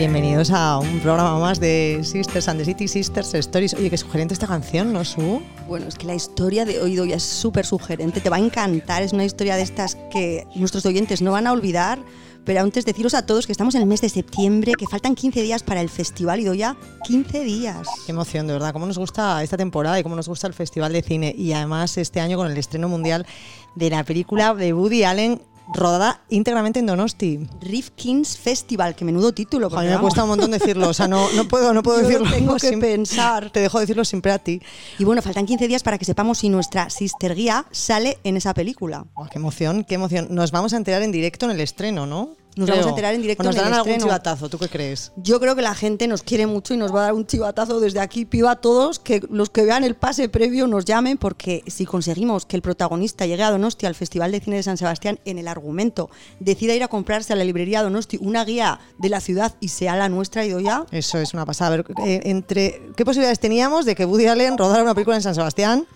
Bienvenidos a un programa más de Sisters and the City Sisters Stories. Oye, qué sugerente esta canción, ¿no, Su? Bueno, es que la historia de hoy ya es súper sugerente, te va a encantar, es una historia de estas que nuestros oyentes no van a olvidar. Pero antes deciros a todos que estamos en el mes de septiembre, que faltan 15 días para el festival y ya 15 días. Qué emoción, de verdad. Cómo nos gusta esta temporada y cómo nos gusta el Festival de Cine. Y además este año con el estreno mundial de la película de Woody Allen, rodada íntegramente en Donosti. Rifkin's Festival, que menudo título. A mí me cuesta un montón decirlo, o sea, no, no puedo, no puedo decirlo. tengo que pensar. Te dejo decirlo siempre a ti. Y bueno, faltan 15 días para que sepamos si nuestra Sister Guía sale en esa película. qué emoción, qué emoción. Nos vamos a enterar en directo en el estreno, ¿no? Nos vamos a enterar en directo. nos darán algún chivatazo, ¿tú qué crees? Yo creo que la gente nos quiere mucho y nos va a dar un chivatazo desde aquí. Pido a todos que los que vean el pase previo nos llamen porque si conseguimos que el protagonista llegue a Donosti al Festival de Cine de San Sebastián en el argumento, decida ir a comprarse a la librería Donosti una guía de la ciudad y sea la nuestra y ya. Eso es una pasada. A ver, eh, entre, ¿qué posibilidades teníamos de que Woody Allen rodara una película en San Sebastián?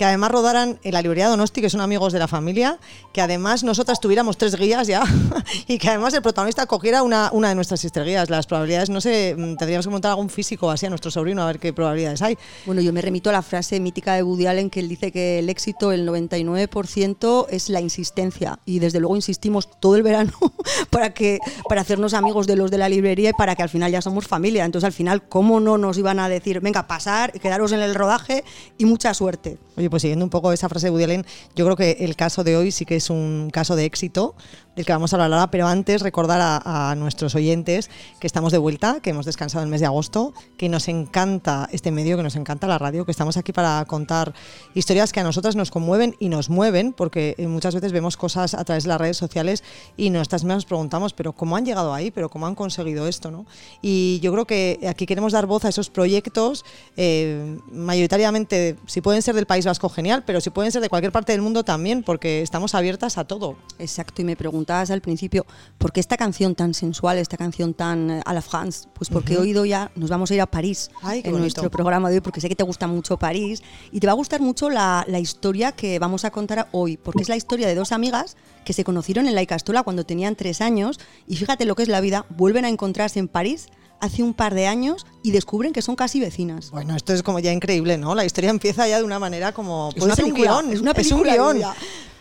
Que además rodaran en la librería Donosti, que son amigos de la familia, que además nosotras tuviéramos tres guías ya y que además el protagonista cogiera una, una de nuestras guías. Las probabilidades, no sé, mm, tendríamos que montar algún físico así a nuestro sobrino a ver qué probabilidades hay. Bueno, yo me remito a la frase mítica de Woody Allen que él dice que el éxito, el 99% es la insistencia y desde luego insistimos todo el verano para, que, para hacernos amigos de los de la librería y para que al final ya somos familia. Entonces al final, ¿cómo no nos iban a decir, venga, pasar, quedaros en el rodaje y mucha suerte? Oye, pues siguiendo un poco esa frase de Woody Allen, yo creo que el caso de hoy sí que es un caso de éxito del que vamos a hablar ahora, pero antes recordar a, nuestros oyentes que estamos de vuelta, que hemos descansado el mes de agosto, que nos encanta este medio, que nos encanta la radio, que estamos aquí para contar historias que a nosotras nos conmueven y nos mueven, porque eh, muchas veces vemos cosas a través de las redes sociales y nosotras nos preguntamos, pero ¿cómo han llegado ahí? ¿Pero cómo han conseguido esto? ¿no? Y yo creo que aquí queremos dar voz a esos proyectos, eh, mayoritariamente, si pueden ser del País Vasco, genial, pero si pueden ser de cualquier parte del mundo también, porque estamos abiertas a todo. Exacto, y me pregunto preguntabas al principio, ¿por qué esta canción tan sensual, esta canción tan eh, a la France? Pues porque he oído ya nos vamos a ir a París en nuestro programa de hoy, porque sé que te gusta mucho París y te va a gustar mucho la, la, historia que vamos a contar hoy, porque es la historia de dos amigas que se conocieron en la Icastola cuando tenían tres años y fíjate lo que es la vida, vuelven a encontrarse en París hace un par de años y descubren que son casi vecinas. Bueno, esto es como ya increíble, ¿no? La historia empieza ya de una manera como... Es una película, es una película. Es un guion.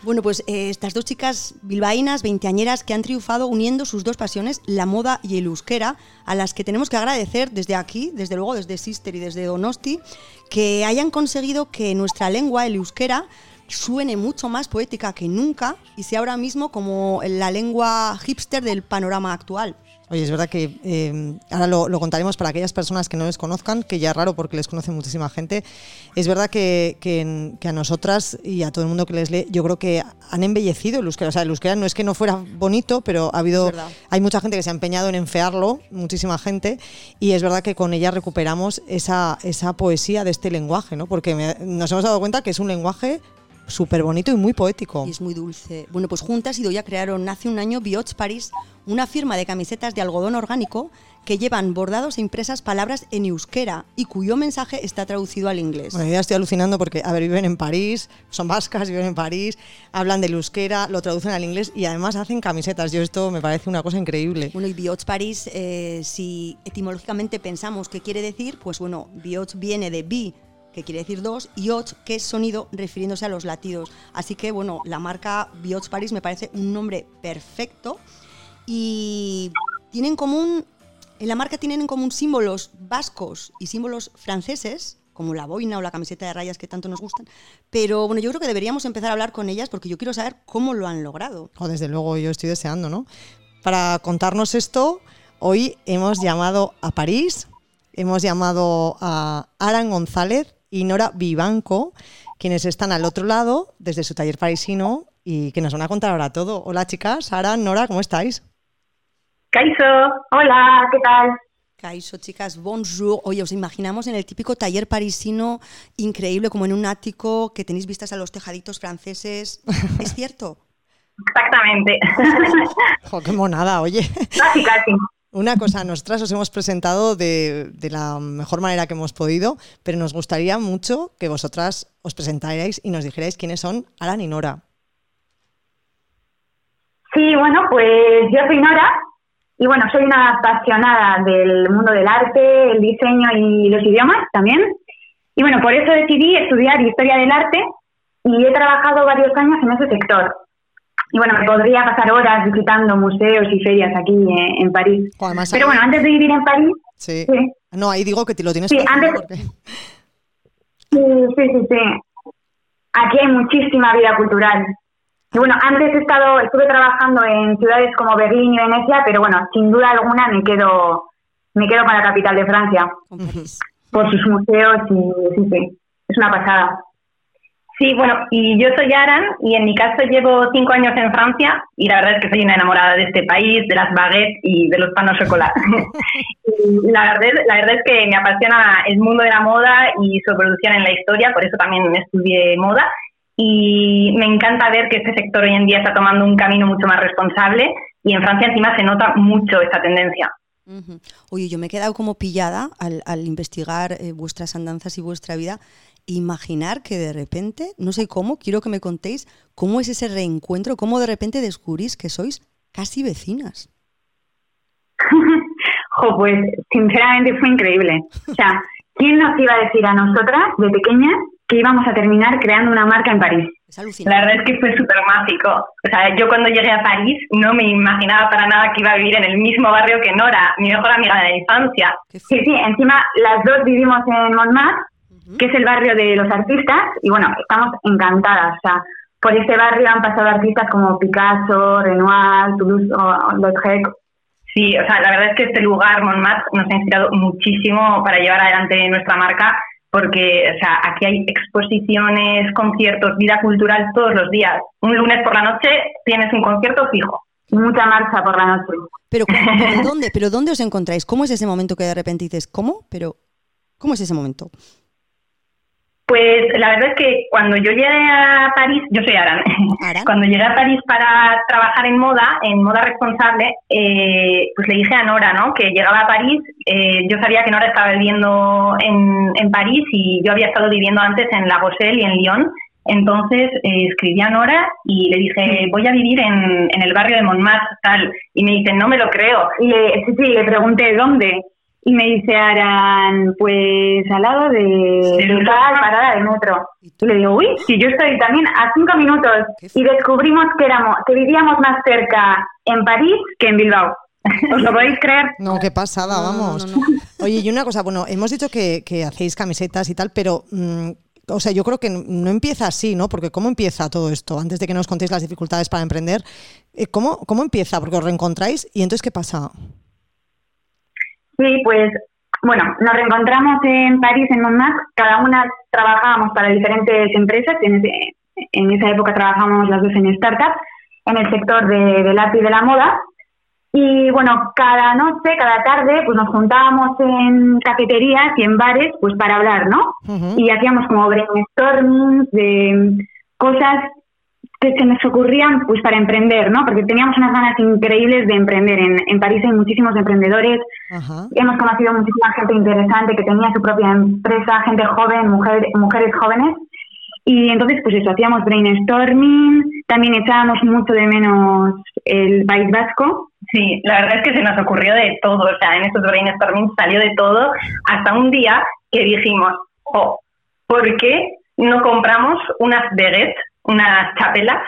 Bueno, pues eh, estas dos chicas bilbaínas, veinteañeras, que han triunfado uniendo sus dos pasiones, la moda y el euskera, a las que tenemos que agradecer desde aquí, desde luego desde Sister y desde Donosti, que hayan conseguido que nuestra lengua, el euskera, suene mucho más poética que nunca y sea ahora mismo como la lengua hipster del panorama actual. Oye, es verdad que eh, ahora lo, contaremos para aquellas personas que no les conozcan, que ya es raro porque les conoce muchísima gente. Es verdad que, a nosotras y a todo el mundo que les lee, yo creo que han embellecido el euskera. O sea, el euskera no es que no fuera bonito, pero ha habido, hay mucha gente que se ha empeñado en enfearlo, muchísima gente, y es verdad que con ella recuperamos esa, esa poesía de este lenguaje, ¿no? Porque nos hemos dado cuenta que es un lenguaje súper bonito y muy poético. Y es muy dulce. Bueno, pues juntas y ya crearon hace un año Biots Paris, una firma de camisetas de algodón orgánico que llevan bordados e impresas palabras en euskera y cuyo mensaje está traducido al inglés. Bueno, ya estoy alucinando porque, a ver, viven en París, son vascas, viven en París, hablan del euskera, lo traducen al inglés y además hacen camisetas. Yo esto me parece una cosa increíble. Bueno, y Biots Paris, eh, si etimológicamente pensamos qué quiere decir, pues bueno, Biots viene de bi, que quiere decir dos, y och, que sonido refiriéndose a los latidos. Así que, bueno, la marca Biots Paris me parece un nombre perfecto y tienen en común, en la marca tienen en común símbolos vascos y símbolos franceses, como la boina o la camiseta de rayas que tanto nos gustan. Pero bueno, yo creo que deberíamos empezar a hablar con ellas porque yo quiero saber cómo lo han logrado. Oh, desde luego, yo estoy deseando, ¿no? Para contarnos esto, hoy hemos llamado a París, hemos llamado a Aran González, y Nora Vivanco, quienes están al otro lado desde su taller parisino y que nos van a contar ahora todo. Hola chicas, Sara, Nora, ¿cómo estáis? Kaiso, hola, ¿qué tal? Kaiso, chicas, bonjour. Oye, os imaginamos en el típico taller parisino increíble, como en un ático, que tenéis vistas a los tejaditos franceses. ¿Es cierto? Exactamente. qué monada, oye. Casi, casi. Una cosa, nosotras os hemos presentado de, la mejor manera que hemos podido, pero nos gustaría mucho que vosotras os presentarais y nos dijerais quiénes son Alan y Nora. Sí, bueno, pues yo soy Nora Y bueno, soy una apasionada del mundo del arte, el diseño y los idiomas también. Y bueno, por eso decidí estudiar historia del arte y he trabajado varios años en ese sector. Y bueno, me podría pasar horas visitando museos y ferias aquí eh, en, París. Pero bueno, antes de vivir en París... Sí. No, ahí digo que te lo tienes sí, antes, Sí, sí, sí, sí. Aquí hay muchísima vida cultural. Y bueno, antes he estado, estuve trabajando en ciudades como Berlín y Venecia, pero bueno, sin duda alguna me quedo, me quedo con la capital de Francia. Por sus museos y sí, sí, es una pasada. Sí, bueno, y yo soy Aran y en mi caso llevo cinco años en Francia y la verdad es que soy una enamorada de este país, de las baguettes y de los panos chocolate. la, verdad, la verdad es que me apasiona el mundo de la moda y su producción en la historia, por eso también estudié moda y me encanta ver que este sector hoy en día está tomando un camino mucho más responsable y en Francia encima se nota mucho esta tendencia. Oye, yo me he quedado como pillada al, investigar eh, vuestras andanzas y vuestra vida imaginar que de repente, no sé cómo, quiero que me contéis cómo es ese reencuentro, cómo de repente descubrís que sois casi vecinas. pues sinceramente fue increíble. O sea, ¿quién nos iba a decir a nosotras de pequeñas que íbamos a terminar creando una marca en París? La verdad es que fue súper mágico. O sea, yo cuando llegué a París no me imaginaba para nada que iba a vivir en el mismo barrio que Nora, mi mejor amiga de la infancia. Sí, sí, encima las dos vivimos en Montmartre que es el barrio de los artistas, y bueno, estamos encantadas. O sea, por este barrio han pasado artistas como Picasso, Renoir, Toulouse-Lautrec. Sí, o sea, la verdad es que este lugar, Montmartre, nos ha inspirado muchísimo para llevar adelante nuestra marca, porque, o sea, aquí hay exposiciones, conciertos, vida cultural todos los días. Un lunes por la noche tienes un concierto fijo. Mucha marcha por la noche. Pero dónde? ¿Pero dónde os encontráis? ¿Cómo es ese momento que de repente dices, ¿cómo? Pero, ¿cómo es ese momento? Pues la verdad es que cuando yo llegué a París, yo soy Aran, cuando llegué a París para trabajar en moda, en moda responsable, eh, pues le dije a Nora, ¿no? Que llegaba a París, eh, yo sabía que Nora estaba viviendo en, en, París y yo había estado viviendo antes en La Rochelle y en Lyon, entonces eh, escribí a Nora y le dije, voy a vivir en, en el barrio de Montmartre, tal, y me dice, no me lo creo. Y le, sí, sí, le pregunté, ¿dónde? Y me dice Aran, pues al lado de, de parada de metro. Y le digo, uy, si yo estoy también a cinco minutos y descubrimos que éramos, que vivíamos más cerca en París que en Bilbao. ¿Os lo podéis creer? No, qué pasada, vamos. Oye, y una cosa, bueno, hemos dicho que, que hacéis camisetas y tal, pero mm, o sea, yo creo que no empieza así, ¿no? Porque ¿cómo empieza todo esto? Antes de que nos contéis las dificultades para emprender, eh, ¿cómo, cómo empieza? Porque os reencontráis y entonces, ¿qué pasa? Sí, pues bueno, nos reencontramos en París, en Montmartre, cada una trabajábamos para diferentes empresas, en, en esa época trabajábamos las dos en startups, en el sector de, del arte y de la moda, y bueno, cada noche, cada tarde, pues nos juntábamos en cafeterías y en bares, pues para hablar, ¿no? Y hacíamos como brainstorming de cosas que se nos ocurrían pues para emprender, ¿no? Porque teníamos unas ganas increíbles de emprender. En, en París hay muchísimos emprendedores, hemos conocido muchísima gente interesante que tenía su propia empresa, gente joven, mujer, mujeres jóvenes. Y entonces, pues eso, hacíamos brainstorming, también echábamos mucho de menos el País Vasco. Sí, la verdad es que se nos ocurrió de todo, o sea, en esos brainstorming salió de todo, hasta un día que dijimos, oh, ¿por qué no compramos unas baguettes unas chapelas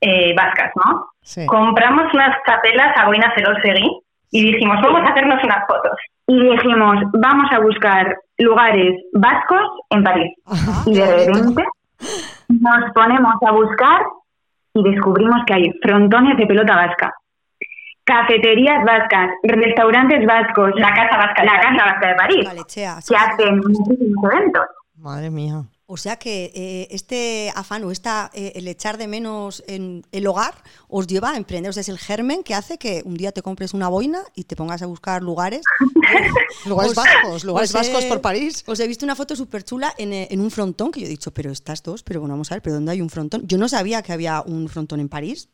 eh, vascas, ¿no? Compramos unas chapelas a Buena Cerosegui y dijimos, vamos a hacernos unas fotos. Y dijimos, vamos a buscar lugares vascos en París. y de repente nos ponemos a buscar y descubrimos que hay frontones de pelota vasca, cafeterías vascas, restaurantes vascos, la Casa Vasca, la Casa Vasca de París, que hacen muchísimos eventos. Madre mía. O sea que eh, este afán o esta, eh, el echar de menos en el hogar os lleva a emprender. O sea, es el germen que hace que un día te compres una boina y te pongas a buscar lugares. lugares vascos, lugares vascos por París. Os he visto una foto súper chula en, eh, en, un frontón que yo he dicho, pero estas dos, pero bueno, vamos a ver, ¿pero dónde hay un frontón? Yo no sabía que había un frontón en París.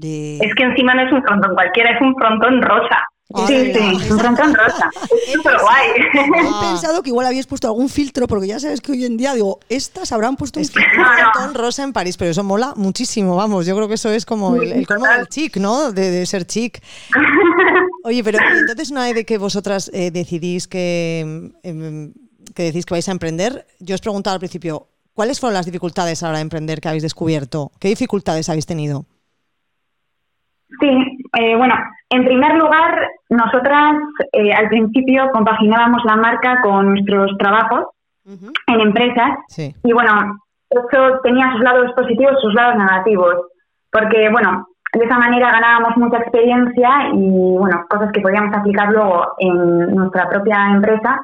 Es que encima no es un frontón cualquiera, es un frontón rosa. Sí, sí, un frontón rosa. Es súper guay. He pensado que igual habías puesto algún filtro, porque ya sabes que hoy en día, digo, estas habrán puesto un frontón rosa en París, pero eso mola muchísimo, vamos. Yo creo que eso es como el, el colmo del chic, ¿no? De, de, ser chic. Oye, pero entonces una vez de que vosotras eh, decidís que, em, que decís que vais a emprender, yo os preguntaba al principio, ¿cuáles fueron las dificultades a la hora de emprender que habéis descubierto? ¿Qué dificultades habéis tenido? Sí, eh, bueno, en primer lugar, nosotras eh, al principio compaginábamos la marca con nuestros trabajos en empresas y bueno, eso tenía sus lados positivos, sus lados negativos, porque bueno, de esa manera ganábamos mucha experiencia y bueno, cosas que podíamos aplicar luego en nuestra propia empresa,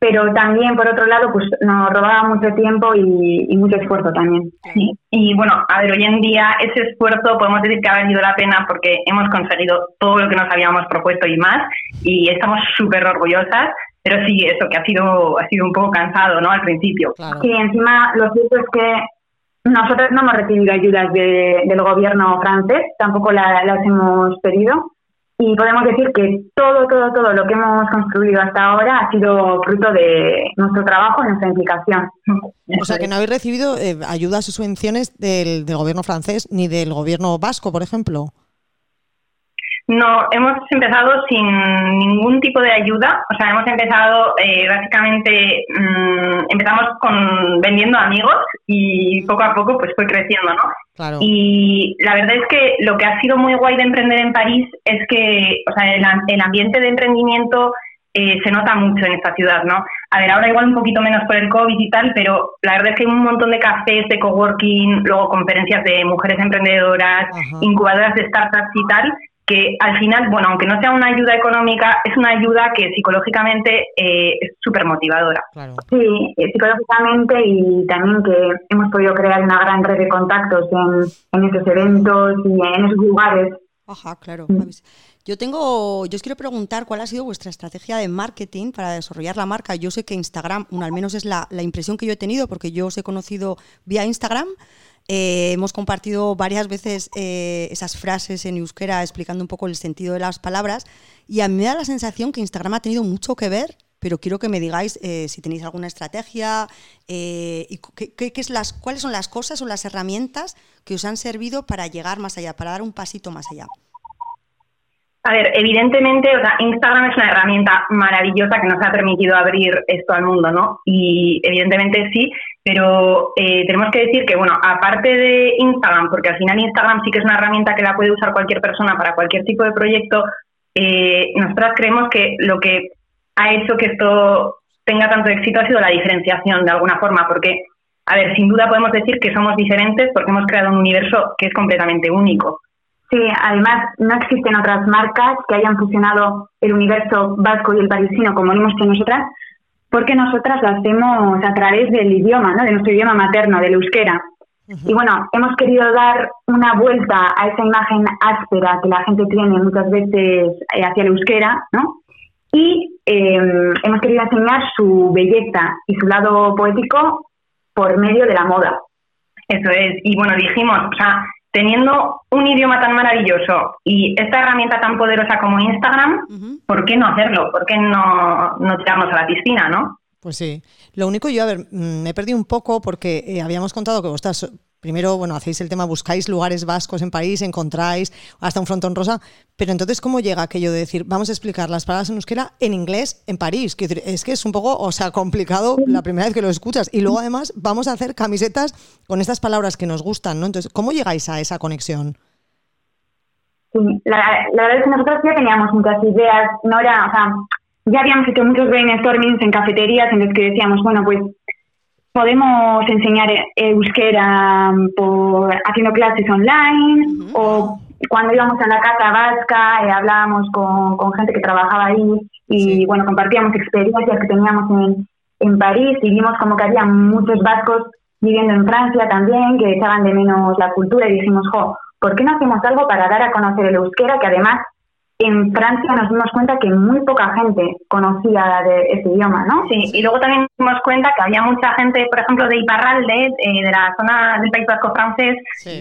pero también por otro lado pues nos robaba mucho tiempo y, mucho esfuerzo también. Sí. Y bueno, a ver, hoy en día ese esfuerzo podemos decir que ha valido la pena porque hemos conseguido todo lo que nos habíamos propuesto y más y estamos súper orgullosas. Pero sí, eso que ha sido ha sido un poco cansado, ¿no? Al principio. Sí, encima lo cierto es que nosotros no hemos recibido ayudas del gobierno francés, tampoco las hemos pedido. Y podemos decir que todo, todo, todo lo que hemos construido hasta ahora ha sido fruto de nuestro trabajo y nuestra implicación. O sea, que no habéis recibido eh, ayudas o subvenciones del, del gobierno francés ni del gobierno vasco, por ejemplo. No, hemos empezado sin ningún tipo de ayuda. O sea, hemos empezado eh, básicamente, mm, empezamos con vendiendo amigos y poco a poco pues fue creciendo, ¿no? Y la verdad es que lo que ha sido muy guay de emprender en París es que, o sea, el, ambiente de emprendimiento eh, se nota mucho en esta ciudad, ¿no? A ver, ahora igual un poquito menos por el COVID y tal, pero la verdad es que hay un montón de cafés, de coworking, luego conferencias de mujeres emprendedoras, incubadoras de startups y tal, que al final, bueno, aunque no sea una ayuda económica, es una ayuda que psicológicamente eh, es súper motivadora. Sí, eh, psicológicamente y también que hemos podido crear una gran red de contactos en, en esos eventos y en esos lugares. Ajá, claro. Mm. Yo tengo, yo os quiero preguntar cuál ha sido vuestra estrategia de marketing para desarrollar la marca. Yo sé que Instagram, bueno, al menos es la, la impresión que yo he tenido, porque yo os he conocido vía Instagram. Eh, hemos compartido varias veces eh, esas frases en euskera explicando un poco el sentido de las palabras y a mí me da la sensación que Instagram ha tenido mucho que ver, pero quiero que me digáis eh, si tenéis alguna estrategia y qué, es las, cuáles son las cosas o las herramientas que os han servido para llegar más allá, para dar un pasito más allá. A ver, evidentemente, o sea, Instagram es una herramienta maravillosa que nos ha permitido abrir esto al mundo, ¿no? Y evidentemente sí, pero eh, tenemos que decir que, bueno, aparte de Instagram, porque al final Instagram sí que es una herramienta que la puede usar cualquier persona para cualquier tipo de proyecto, eh, nosotras creemos que lo que ha hecho que esto tenga tanto éxito ha sido la diferenciación de alguna forma, porque, a ver, sin duda podemos decir que somos diferentes porque hemos creado un universo que es completamente único. Sí, además no existen otras marcas que hayan fusionado el universo vasco y el parisino como lo hemos hecho nosotras, porque nosotras lo hacemos a través del idioma, ¿no? de nuestro idioma materno, del euskera. Y bueno, hemos querido dar una vuelta a esa imagen áspera que la gente tiene muchas veces eh, hacia el euskera, ¿no? Y em, hemos querido enseñar su belleza y su lado poético por medio de la moda. Eso es. Y bueno, dijimos, o sea, teniendo un idioma tan maravilloso y esta herramienta tan poderosa como Instagram, ¿por qué no hacerlo? ¿Por qué no, no tirarnos a la piscina, no? Pues sí. Lo único yo, a ver, mm, me he perdido un poco porque eh, habíamos contado que vosotras primero, bueno, hacéis el tema, buscáis lugares vascos en París, encontráis hasta un frontón rosa, pero entonces, ¿cómo llega aquello de decir, vamos a explicar las palabras en euskera en inglés en París? Es que es un poco, o sea, complicado la primera vez que lo escuchas. Y luego, además, vamos a hacer camisetas con estas palabras que nos gustan, ¿no? Entonces, ¿cómo llegáis a esa conexión? Sí, la, verdad es que nosotros ya teníamos muchas ideas, no era, o sea, ya habíamos hecho muchos brainstormings en cafeterías en los que decíamos, bueno, pues podemos enseñar euskera por, haciendo clases online o cuando íbamos a la casa vasca eh, hablábamos con, con, gente que trabajaba ahí y bueno compartíamos experiencias que teníamos en, en París y vimos como que había muchos vascos viviendo en Francia también que echaban de menos la cultura y dijimos, jo, ¿por qué no hacemos algo para dar a conocer el euskera que además en Francia nos dimos cuenta que muy poca gente conocía de ese idioma, ¿no? Sí, y luego también nos dimos cuenta que había mucha gente, por ejemplo, de Iparralde, eh, de la zona del País Vasco francés,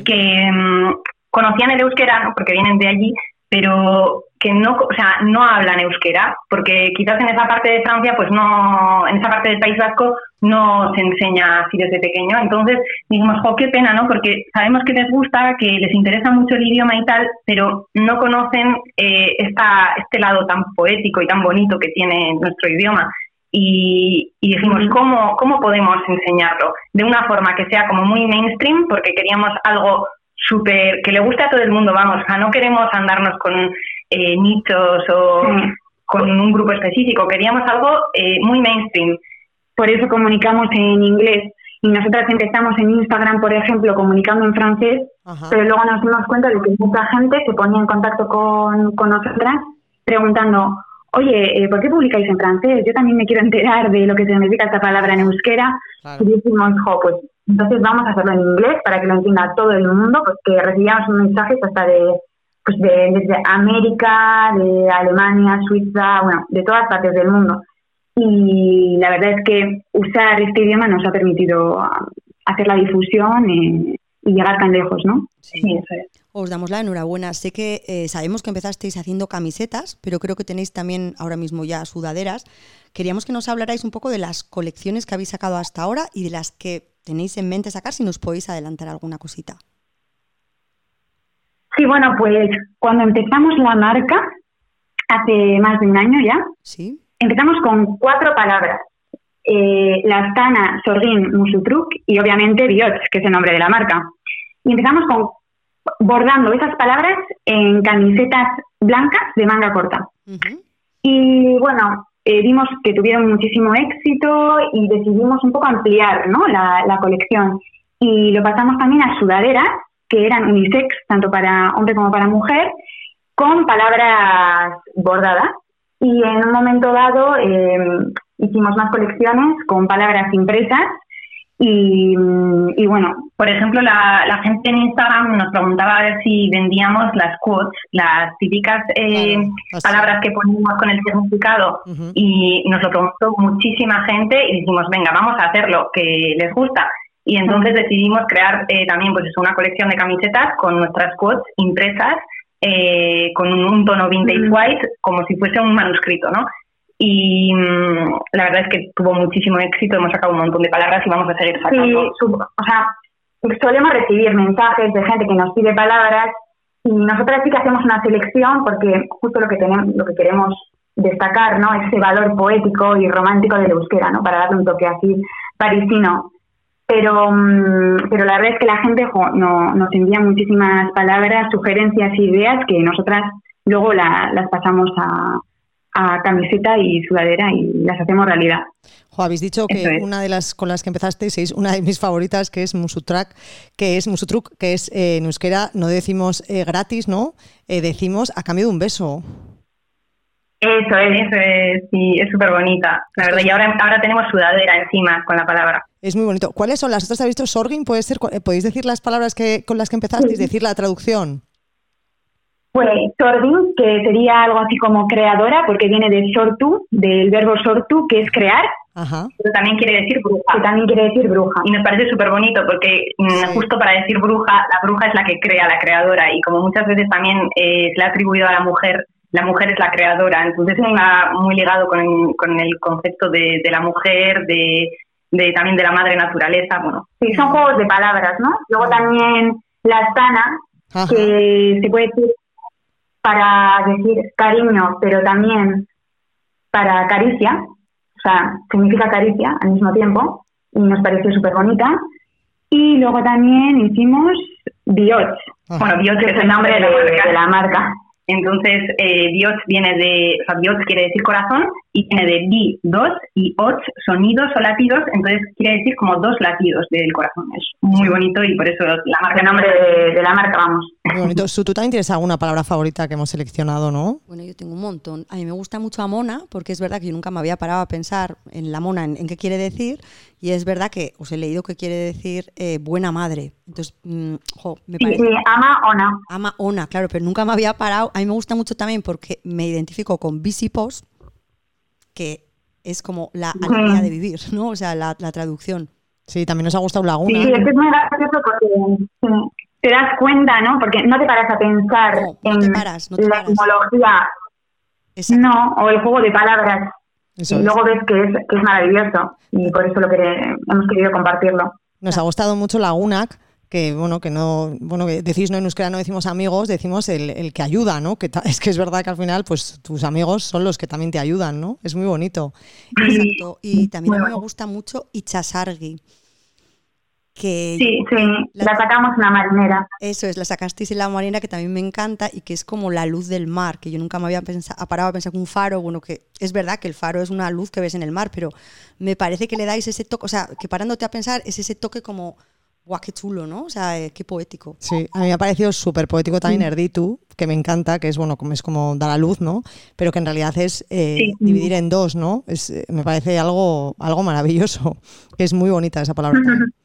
que mm, conocían el euskera, porque vienen de allí, pero que no, o sea, no hablan euskera, porque quizás en esa parte de Francia, pues no, en esa parte del País Vasco no se enseña así desde pequeño. Entonces dijimos, jo, qué pena, ¿no? Porque sabemos que les gusta, que les interesa mucho el idioma y tal, pero no conocen eh, esta, este lado tan poético y tan bonito que tiene nuestro idioma. Y, y dijimos, ¿cómo, ¿cómo podemos enseñarlo? De una forma que sea como muy mainstream, porque queríamos algo súper, que le guste a todo el mundo, vamos, o sea, no queremos andarnos con eh, nichos o con un grupo específico, queríamos algo eh, muy mainstream. Por eso comunicamos en inglés y nosotras empezamos en Instagram, por ejemplo, comunicando en francés, pero luego nos dimos cuenta de que mucha gente se ponía en contacto con, con nosotras preguntando, oye, eh, ¿por qué publicáis en francés? Yo también me quiero enterar de lo que significa esta palabra en euskera. Y dijimos, jo, pues entonces vamos a hacerlo en inglés para que lo entienda todo el mundo, porque recibíamos mensajes hasta de, pues de, desde América, de Alemania, Suiza, bueno, de todas partes del mundo. Y la verdad es que usar este idioma nos ha permitido hacer la difusión y, llegar tan lejos, ¿no? Sí, eso es. Os damos la enhorabuena. Sé que eh, sabemos que empezasteis haciendo camisetas, pero creo que tenéis también ahora mismo ya sudaderas. Queríamos que nos hablarais un poco de las colecciones que habéis sacado hasta ahora y de las que tenéis en mente sacar, si nos podéis adelantar alguna cosita. Sí, bueno, pues cuando empezamos la marca, hace más de un año ya, ¿Sí? empezamos con cuatro palabras. Eh, la Astana, Sorgin, Musutruk y obviamente Biots, que es el nombre de la marca. Y empezamos con bordando esas palabras en camisetas blancas de manga corta. Y bueno, eh, vimos que tuvieron muchísimo éxito y decidimos un poco ampliar la colección. Y lo pasamos también a sudaderas, que eran unisex, tanto para hombre como para mujer, con palabras bordadas. Y en un momento dado eh, hicimos más colecciones con palabras impresas y, y, bueno, por ejemplo, la, la, gente en Instagram nos preguntaba a ver si vendíamos las quotes, las típicas eh, palabras que ponemos con el significado, y nos lo preguntó muchísima gente y dijimos, venga, vamos a hacerlo, que les gusta. Y entonces decidimos crear eh, también pues una colección de camisetas con nuestras quotes impresas eh, con un tono vintage white, como si fuese un manuscrito, ¿no? Y mm, la verdad es que tuvo muchísimo éxito, hemos sacado un montón de palabras y vamos a seguir sacando. Sí, o sea, solemos recibir mensajes de gente que nos pide palabras y nosotras sí que hacemos una selección porque justo lo que tenemos, lo que queremos destacar, ¿no? Ese valor poético y romántico de la euskera, ¿no? Para darle un toque así parisino. Pero, mm, pero la verdad es que la gente no, nos envía muchísimas palabras, sugerencias, ideas que nosotras luego las pasamos a, a camiseta y sudadera y las hacemos realidad. habéis dicho que una de las con las que empezasteis es una de mis favoritas, que es Musutrak, que es Musutruk, que es eh, en euskera, no decimos eh, gratis, ¿no? Eh, decimos a cambio de un beso. Eso es, eso es, sí, es súper bonita, la verdad. Y ahora, ahora tenemos sudadera encima con la palabra. Es muy bonito. ¿Cuáles son las otras? ¿Habéis visto Sorgin? ¿Puede ser, ¿Podéis decir las palabras que, con las que empezasteis? Decir la traducción. Pues Sordin, que sería algo así como creadora, porque viene de sortu, del verbo sortu, que es crear. Ajá. Pero también quiere decir bruja. Que también quiere decir bruja. Y nos parece súper bonito porque mm, justo para decir bruja, la bruja es la que crea, la creadora. Y como muchas veces también eh, se le ha atribuido a la mujer, la mujer es la creadora. Entonces está muy ligado con, el concepto de, la mujer, de, también de la madre naturaleza. Bueno. Sí, son juegos de palabras, ¿no? Luego también la sana, que se puede decir para decir cariño, pero también para caricia, o sea, significa caricia al mismo tiempo, y nos pareció súper bonita. Y luego también hicimos Biot. Bueno, Biot es el nombre de la marca. Entonces, eh, viene de, o sea, quiere decir corazón y viene de bi, dos, y och, sonidos o latidos, entonces quiere decir como dos latidos del corazón. Es muy bonito y por eso la marca, el nombre de, la marca, vamos. Muy bonito. Su, ¿Tú también tienes alguna palabra favorita que hemos seleccionado, no? Bueno, yo tengo un montón. A mí me gusta mucho Amona, porque es verdad que yo nunca me había parado a pensar en la mona, en, qué quiere decir, y es verdad que os he leído que quiere decir eh, buena madre. Entonces, mm, me parece... Sí, ama ona. Ama ona, claro, pero nunca me había parado. A mí me gusta mucho también porque me identifico con Visipos, que es como la alegría de vivir, ¿no? O sea, la, traducción. Sí, también nos ha gustado Laguna. Sí, es muy gracioso porque te das cuenta, ¿no? Porque no te paras a pensar en la etimología, no, o el juego de palabras. Y luego ves que es, que es maravilloso y por eso lo que hemos querido compartirlo. Nos ha gustado mucho la UNAC, que bueno, que no, bueno, que decís no en euskera no decimos amigos, decimos el, el que ayuda, ¿no? Que es que es verdad que al final, pues tus amigos son los que también te ayudan, ¿no? Es muy bonito. Exacto. Y también me gusta mucho Ichasargi sí, sí, la, sacamos en la marinera. Eso es, la sacasteis en la marinera que también me encanta y que es como la luz del mar, que yo nunca me había pensado, parado a pensar que un faro, bueno, que es verdad que el faro es una luz que ves en el mar, pero me parece que le dais ese toque, o sea, que parándote a pensar es ese toque como guau, qué chulo, ¿no? O sea, eh, qué poético. Sí, a mí me ha parecido súper poético también Erditu, que me encanta, que es bueno, como es como dar a luz, ¿no? Pero que en realidad es eh, dividir en dos, ¿no? Es, eh, me parece algo, algo maravilloso, que es muy bonita esa palabra.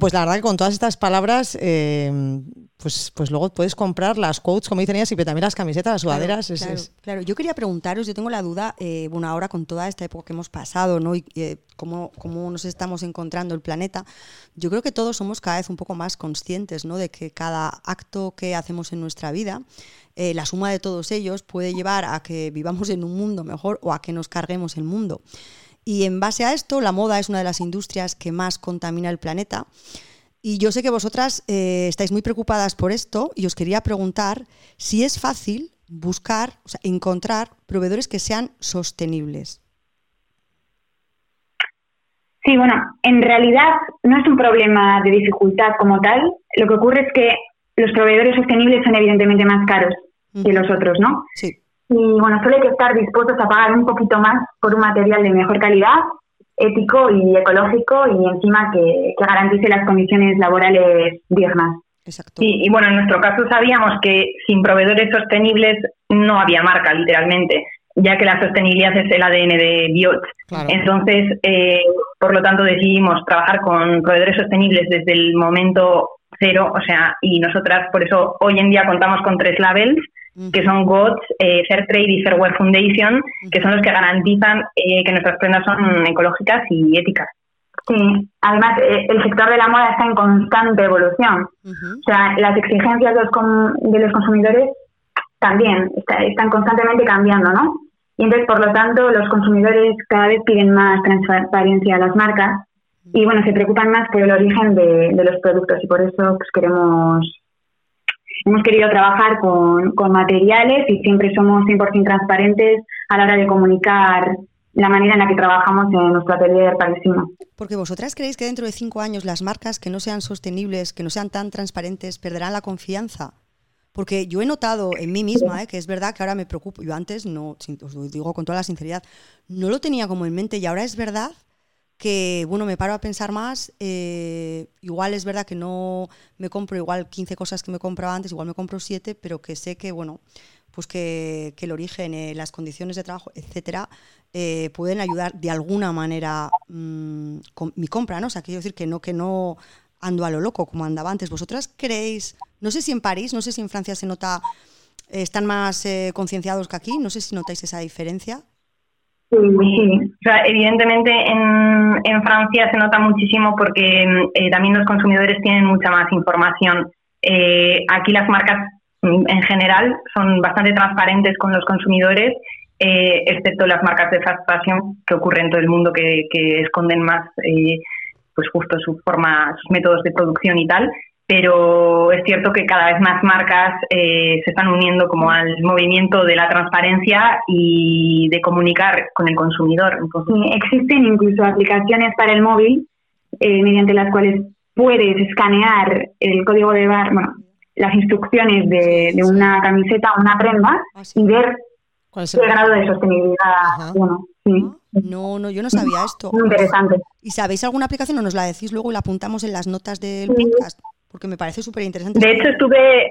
pues la verdad que con todas estas palabras, eh, pues, pues luego puedes comprar las quotes, como dicen ellas, y también las camisetas, las sudaderas. Claro, claro, yo quería preguntaros, yo tengo la duda, eh, bueno, ahora con toda esta época que hemos pasado, ¿no? Y eh, cómo, cómo, nos estamos encontrando el planeta, yo creo que todos somos cada vez un poco más conscientes, ¿no? De que cada acto que hacemos en nuestra vida, la suma de todos ellos puede llevar a que vivamos en un mundo mejor o a que nos carguemos el mundo. Y en base a esto, la moda es una de las industrias que más contamina el planeta. Y yo sé que vosotras eh, estáis muy preocupadas por esto y os quería preguntar si es fácil buscar, o sea, encontrar proveedores que sean sostenibles. Sí, bueno, en realidad no es un problema de dificultad como tal. Lo que ocurre es que los proveedores sostenibles son evidentemente más caros que los otros, ¿no? Sí. Y bueno, solo hay que estar dispuestos a pagar un poquito más por un material de mejor calidad, ético y ecológico y encima que, garantice las condiciones laborales dignas. Exacto. Y, bueno, en nuestro caso sabíamos que sin proveedores sostenibles no había marca, literalmente, ya que la sostenibilidad es el ADN de Biot. Entonces, eh, por lo tanto, decidimos trabajar con proveedores sostenibles desde el momento cero, o sea, y nosotras por eso hoy en día contamos con tres labels que son GOTS, eh, Fairtrade y Fairware Foundation, que son los que garantizan eh, que nuestras prendas son ecológicas y éticas. Sí, además eh, el sector de la moda está en constante evolución. O sea, las exigencias de los, de los consumidores también están constantemente cambiando, ¿no? Y entonces, por lo tanto, los consumidores cada vez piden más transparencia a las marcas y, bueno, se preocupan más por el origen de, los productos y por eso pues, queremos hemos querido trabajar con, con materiales y siempre somos 100% transparentes a la hora de comunicar la manera en la que trabajamos en nuestro atelier parisino. Porque vosotras creéis que dentro de cinco años las marcas que no sean sostenibles, que no sean tan transparentes, perderán la confianza. Porque yo he notado en mí misma, ¿eh? que es verdad que ahora me preocupo, yo antes no, os lo digo con toda la sinceridad, no lo tenía como en mente y ahora es verdad que, bueno, me paro a pensar más, eh, igual es verdad que no me compro igual 15 cosas que me compraba antes, igual me compro 7, pero que sé que, bueno, pues que, el origen, eh, las condiciones de trabajo, etcétera, eh, pueden ayudar de alguna manera mm, con mi compra, ¿no? Sea, quiero decir que no, que no ando a lo loco como andaba antes. ¿Vosotras creéis, no sé si en París, no sé si en Francia se nota, están más concienciados que aquí, no sé si notáis esa diferencia? Sí, O sea, evidentemente en, en, Francia se nota muchísimo porque eh, también los consumidores tienen mucha más información. Eh, aquí las marcas mm, en general son bastante transparentes con los consumidores, eh, excepto las marcas de fast fashion que ocurre en todo el mundo que, que esconden más pues justo su forma, sus métodos de producción y tal pero es cierto que cada vez más marcas eh, se están uniendo como al movimiento de la transparencia y de comunicar con el consumidor. existen incluso aplicaciones para el móvil eh, mediante las cuales puedes escanear el código de bar, bueno, las instrucciones de, una camiseta o una prenda ah, y ver qué grado de sostenibilidad bueno, sí. No, no, yo no sabía esto. Muy interesante. ¿Y sabéis alguna aplicación o nos la decís luego y la apuntamos en las notas del podcast? Porque me parece súper interesante. De hecho, estuve,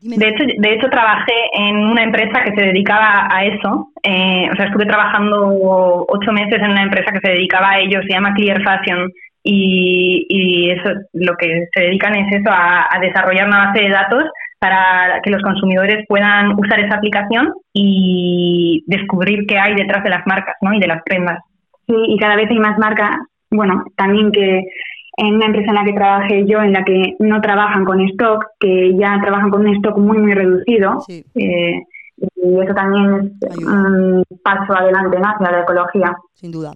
de hecho, de hecho, trabajé en una empresa que se dedicaba a eso. Eh, o sea, estuve trabajando ocho meses en una empresa que se dedicaba a ello, se llama Clear Fashion. Y, y eso, lo que se dedican es eso, a, desarrollar una base de datos para que los consumidores puedan usar esa aplicación y descubrir qué hay detrás de las marcas ¿no? y de las prendas. Sí, y cada vez hay más marcas, bueno, también que en una empresa en la que trabajé yo, en la que no trabajan con stock, que ya trabajan con un stock muy, muy reducido. Eh, y eso también es un paso adelante hacia la ecología. Sin duda.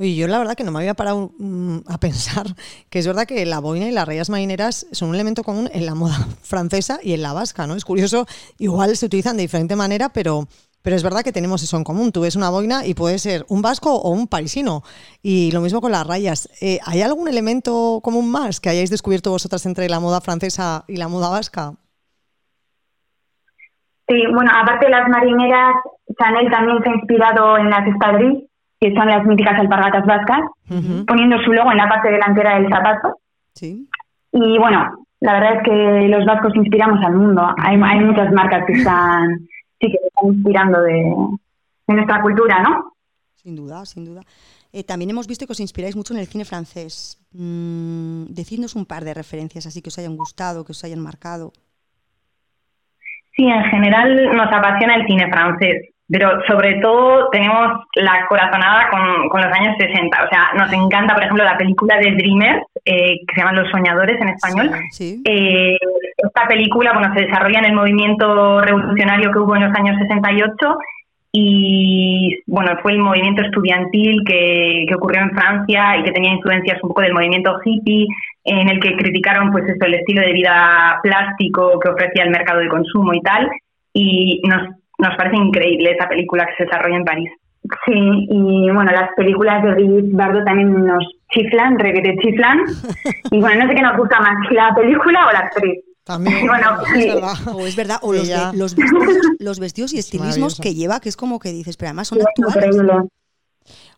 Oye, yo la verdad que no me había parado mm, a pensar que es verdad que la boina y las rayas marineras son un elemento común en la moda francesa y en la vasca, ¿no? Es curioso, igual se utilizan de diferente manera, pero pero es verdad que tenemos eso en común. Tú ves una boina y puede ser un vasco o un parisino. Y lo mismo con las rayas. Eh, ¿Hay algún elemento común más que hayáis descubierto vosotras entre la moda francesa y la moda vasca? Sí, bueno, aparte de las marineras, Chanel también se ha inspirado en las espadrilles, que son las míticas alpargatas vascas, poniendo su logo en la parte delantera del zapato. Sí. Y bueno, la verdad es que los vascos inspiramos al mundo. Hay, hay muchas marcas que están sí que están inspirando de, nuestra cultura, ¿no? Sin duda, sin duda. Eh, también hemos visto que os inspiráis mucho en el cine francés. Mm, decidnos un par de referencias así que os hayan gustado, que os hayan marcado. Sí, en general nos apasiona el cine francés, pero sobre todo tenemos la corazonada con, los años 60. O sea, nos encanta, por ejemplo, la película de Dreamers, eh, que se llama Los Soñadores en español. Eh, esta película bueno, se desarrolla en el movimiento revolucionario que hubo en los años 68 y bueno, fue el movimiento estudiantil que, ocurrió en Francia y que tenía influencias un poco del movimiento hippie, en el que criticaron pues eso, el estilo de vida plástico que ofrecía el mercado de consumo y tal. Y nos, nos parece increíble esa película que se desarrolla en París. Sí, y bueno, las películas de Brigitte Bardot también nos chiflan, requete chiflan. Y bueno, no sé qué nos gusta más, la película o la actriz. También, bueno, es verdad. O es verdad, o los, los, vestidos, y estilismos que lleva, que es como que dices, pero además son actuales.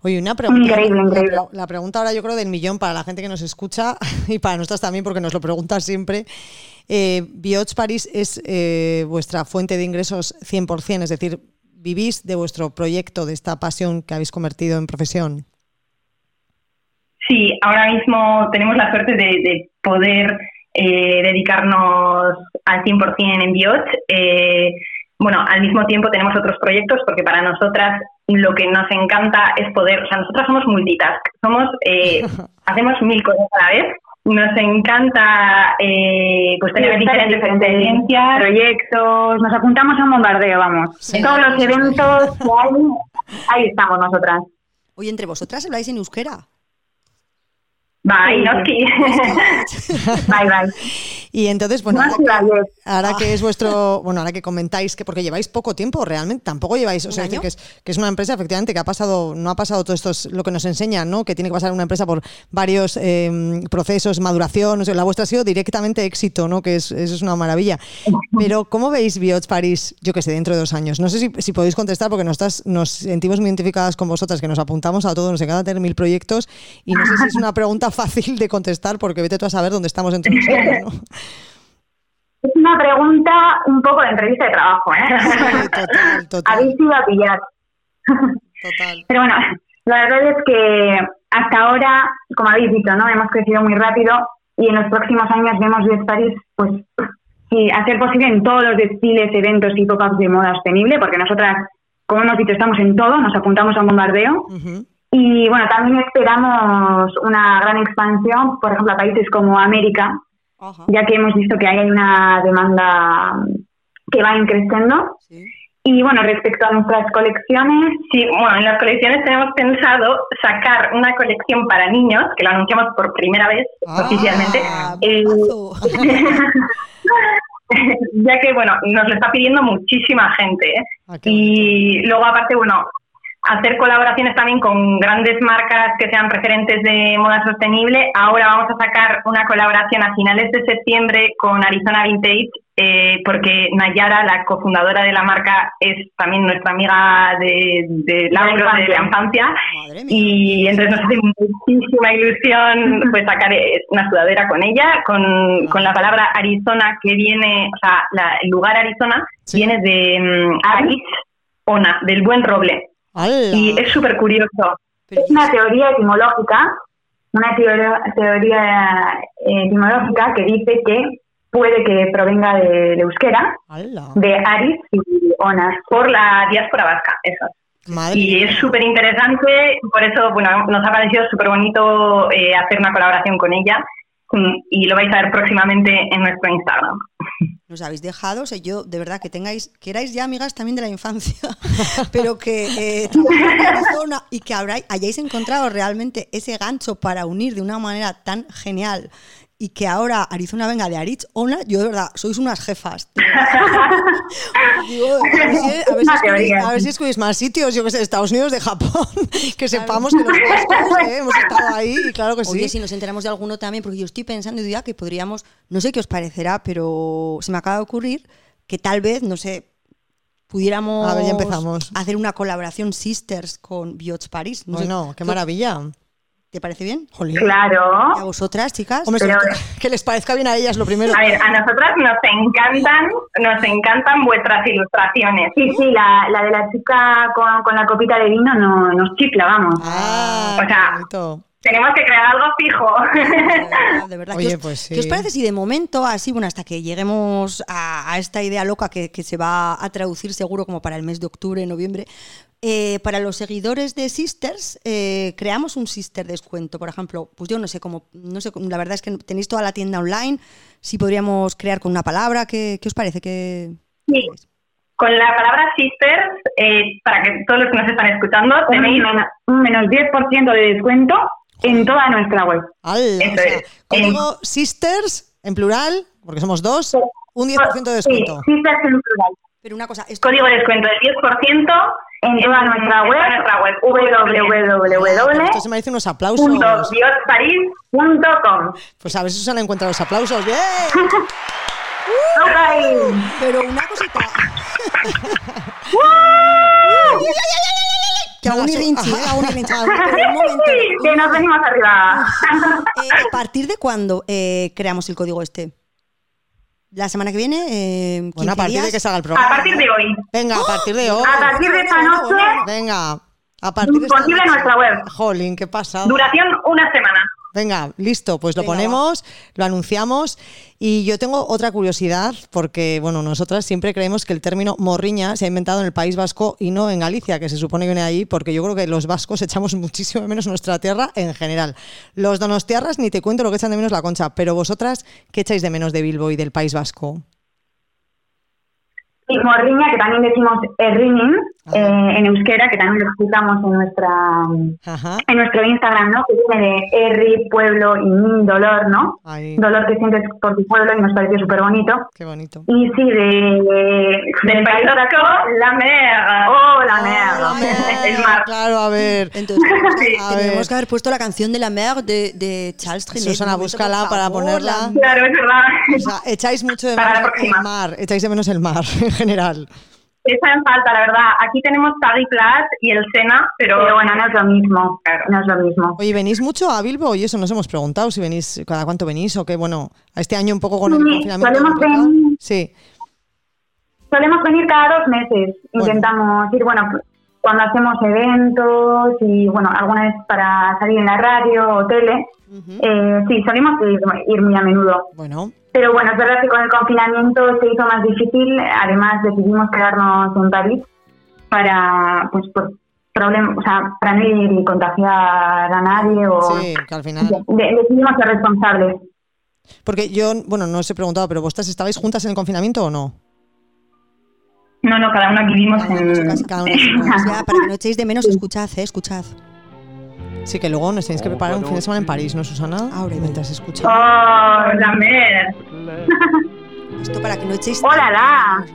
Oye, una pregunta. Increíble, increíble. La, pregunta ahora yo creo del millón para la gente que nos escucha y para nosotros también, porque nos lo preguntan siempre. Eh, Bioch Paris es eh, vuestra fuente de ingresos 100%, es decir, vivís de vuestro proyecto, de esta pasión que habéis convertido en profesión. Sí, ahora mismo tenemos la suerte de poder eh, dedicarnos al 100% en Biot. Eh, bueno, al mismo tiempo tenemos otros proyectos porque para nosotras lo que nos encanta es poder, o sea, nosotras somos multitask, somos, eh, hacemos mil cosas a la vez. Nos encanta eh, pues tener diferentes, experiencias, proyectos, nos apuntamos a un bombardeo, vamos. Todos los eventos que hay, ahí estamos nosotras. Oye, entre vosotras habláis en euskera. Bye, Noski. bye, bye. Y entonces, bueno, ahora, que, es vuestro, bueno, ahora que comentáis que porque lleváis poco tiempo realmente, tampoco lleváis, o sea, que es, que es una empresa efectivamente que ha pasado, no ha pasado todo esto, es lo que nos enseña, ¿no? Que tiene que pasar una empresa por varios eh, procesos, maduración, o sea, la vuestra ha sido directamente éxito, ¿no? Que es, eso es una maravilla. Pero, ¿cómo veis Biots París, yo que sé, dentro de dos años? No sé si, si podéis contestar porque nos, nos sentimos muy identificadas con vosotras, que nos apuntamos a todos, nos encanta tener mil proyectos y no sé si es una pregunta fácil de contestar porque vete tú a saber dónde estamos dentro de dos años, ¿no? Es una pregunta un poco de entrevista de trabajo, ¿eh? total, total. Habéis ido a pillar. Total. Pero bueno, la verdad es que hasta ahora, como habéis dicho, ¿no? Hemos crecido muy rápido y en los próximos años vemos Viet Paris, pues, sí, hacer posible en todos los desfiles, eventos y pop-ups de moda sostenible, porque nosotras, como hemos dicho, estamos en todo, nos apuntamos a un bombardeo. Y bueno, también esperamos una gran expansión, por ejemplo, a países como América, ya que hemos visto que hay una demanda que va creciendo. Y bueno, respecto a nuestras colecciones, sí, bueno, en las colecciones tenemos pensado sacar una colección para niños, que lo anunciamos por primera vez ah, oficialmente. Eh, ya que, bueno, nos lo está pidiendo muchísima gente. ¿eh? Ah, y luego, aparte, bueno, hacer colaboraciones también con grandes marcas que sean referentes de moda sostenible. Ahora vamos a sacar una colaboración a finales de septiembre con Arizona Vintage, eh, porque Nayara, la cofundadora de la marca, es también nuestra amiga de, de la, de la infancia. Y entonces nos hace muchísima ilusión pues sacar una sudadera con ella, con, con la palabra Arizona que viene, o sea, el lugar Arizona viene de um, Arizona, del buen roble. Y es súper curioso. Es una teoría etimológica, una teoría, teoría eh, etimológica que dice que puede que provenga de, euskera, de Aris y Onas, por la diáspora vasca, eso. y es súper interesante, por eso bueno, nos ha parecido súper bonito eh, hacer una colaboración con ella y lo vais a ver próximamente en nuestro Instagram. Nos habéis dejado, o yo de verdad que tengáis, que erais ya amigas también de la infancia, pero que eh, y que hayáis encontrado realmente ese gancho para unir de una manera tan genial y que ahora Arizona venga de Arizona, yo de verdad, sois unas jefas. a, ver si, escogéis más sitios, yo que sé, Estados Unidos, de Japón, que sepamos que los vascos eh, hemos estado ahí y claro que sí. Oye, si nos enteramos de alguno también, porque yo estoy pensando y que podríamos, no sé qué os parecerá, pero se me acaba de ocurrir que tal vez, no sé, pudiéramos a ver, ya empezamos. hacer una colaboración Sisters con Biots Paris. bueno, qué maravilla. ¿Te parece bien? Claro. ¿Y a vosotras, chicas? que les parezca bien a ellas lo primero. A ver, a nosotras nos encantan, nos encantan vuestras ilustraciones. Sí, sí, la, la de la chica con, con, la copita de vino no, nos chifla, vamos. Ah, o sea, tenemos que crear algo fijo. De verdad, ¿qué, os, pues os parece si de momento, así, bueno, hasta que lleguemos a, esta idea loca que, que, se va a traducir seguro como para el mes de octubre, noviembre, eh, para los seguidores de Sisters, eh, creamos un Sister descuento, por ejemplo. Pues yo no sé cómo, no sé, la verdad es que tenéis toda la tienda online. Si podríamos crear con una palabra, ¿qué, os parece? que sí. Con la palabra Sisters, eh, para que todos los que nos están escuchando, tenéis un menos 10% de descuento en toda nuestra web. código Sisters, en plural, porque somos dos, un 10% de descuento. Sí, Sisters en plural. Pero una cosa, Código de descuento del 10% en toda nuestra web, web www. Esto se me dice unos aplausos. Pues a ver si Susana encuentra los aplausos. ¡Bien! Pero una cosita. que aún rinchi, ¿eh? aún Que nos venimos arriba. Eh, ¿A partir de cuándo eh, creamos el código este? la semana que viene. Eh, bueno, a partir de que salga el programa. A partir de hoy. Venga, a partir de hoy. A partir de esta noche. Venga. A partir de esta noche. nuestra web. Jolín, qué pasa. Duración una semana. Venga, listo, pues lo ponemos, lo anunciamos y yo tengo otra curiosidad porque, bueno, nosotras siempre creemos que el término morriña se ha inventado en el País Vasco y no en Galicia, que se supone que viene ahí, porque yo creo que los vascos echamos muchísimo menos nuestra tierra en general. Los donostiarras ni te cuento lo que echan de menos la concha, pero vosotras, ¿qué echáis de menos de Bilbo y del País Vasco? Y morriña, que también decimos erriñin, eh, en euskera, que también lo explicamos en nuestra en nuestro Instagram, ¿no? Que viene de erri, pueblo y min, dolor, ¿no? Dolor que sientes por tu pueblo y nos pareció súper bonito. Qué bonito. Y sí, de, del País Vasco, la merga. Oh, la merga. El mar. Claro, a ver. Entonces, tenemos que haber puesto la canción de la mer de, de Charles Trenet. Susana, búscala para ponerla. Claro, es verdad. O sea, echáis mucho de menos el mar, echáis de menos el mar general. Esa en falta, la verdad. Aquí tenemos Tagui Plat y el Sena, pero... bueno, no es lo mismo. No es lo mismo. Oye, ¿venís mucho a Bilbo? Y eso nos hemos preguntado, si venís, cada cuánto venís o qué, bueno, a este año un poco con el confinamiento. Solemos venir, sí. Solemos venir cada dos meses. Intentamos ir, bueno, cuando hacemos eventos y, bueno, alguna vez para salir en la radio o tele. eh, sí, solemos ir, ir muy a menudo. Bueno, pero bueno, es verdad que con el confinamiento se hizo más difícil. Además, decidimos quedarnos en París para, pues, por problemas, o sea, para no ir y contagiar a nadie o. Sí, que al final. decidimos ser responsables. Porque yo, bueno, no os he preguntado, pero ¿vosotras estabais juntas en el confinamiento o no? No, no, cada una vivimos en. Cada una, para que no echéis de menos, escuchad, eh, escuchad. Sí, que luego nos tenéis que preparar un fin de semana en París, ¿no, Susana? Ahora, mientras escuchas. ¡Oh, la Esto para que no echéis... ¡Hola,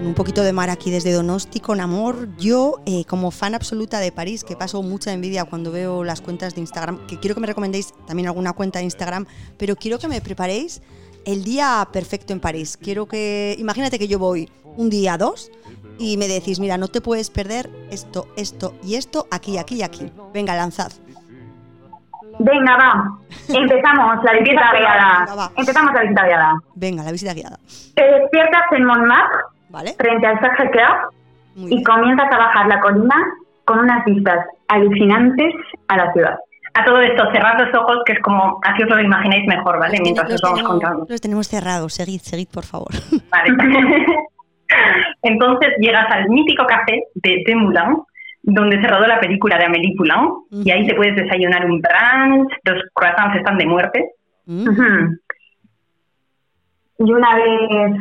Un poquito de mar aquí desde Donosti con amor. Yo, eh, como fan absoluta de París, que paso mucha envidia cuando veo las cuentas de Instagram, que quiero que me recomendéis también alguna cuenta de Instagram, pero quiero que me preparéis el día perfecto en París. Quiero que, imagínate que yo voy un día, dos, y me decís, mira, no te puedes perder esto, esto y esto, aquí, aquí y aquí. Venga, lanzad. Venga, va. Empezamos la visita guiada. Empezamos la visita guiada. Venga, la visita guiada. Te despiertas en Montmartre, frente al Sacré Cœur, y comienzas a bajar la colina con unas vistas alucinantes a la ciudad. A todo esto, cerrad los ojos, que es como, así os lo imagináis mejor, ¿vale? Mientras os vamos contando. Los tenemos cerrados, seguid, seguid, por favor. Vale. Entonces llegas al mítico café de De Moulin, donde se rodó la película de Amélie Poulain, y ahí te puedes desayunar un brunch, los croissants están de muerte. Y una vez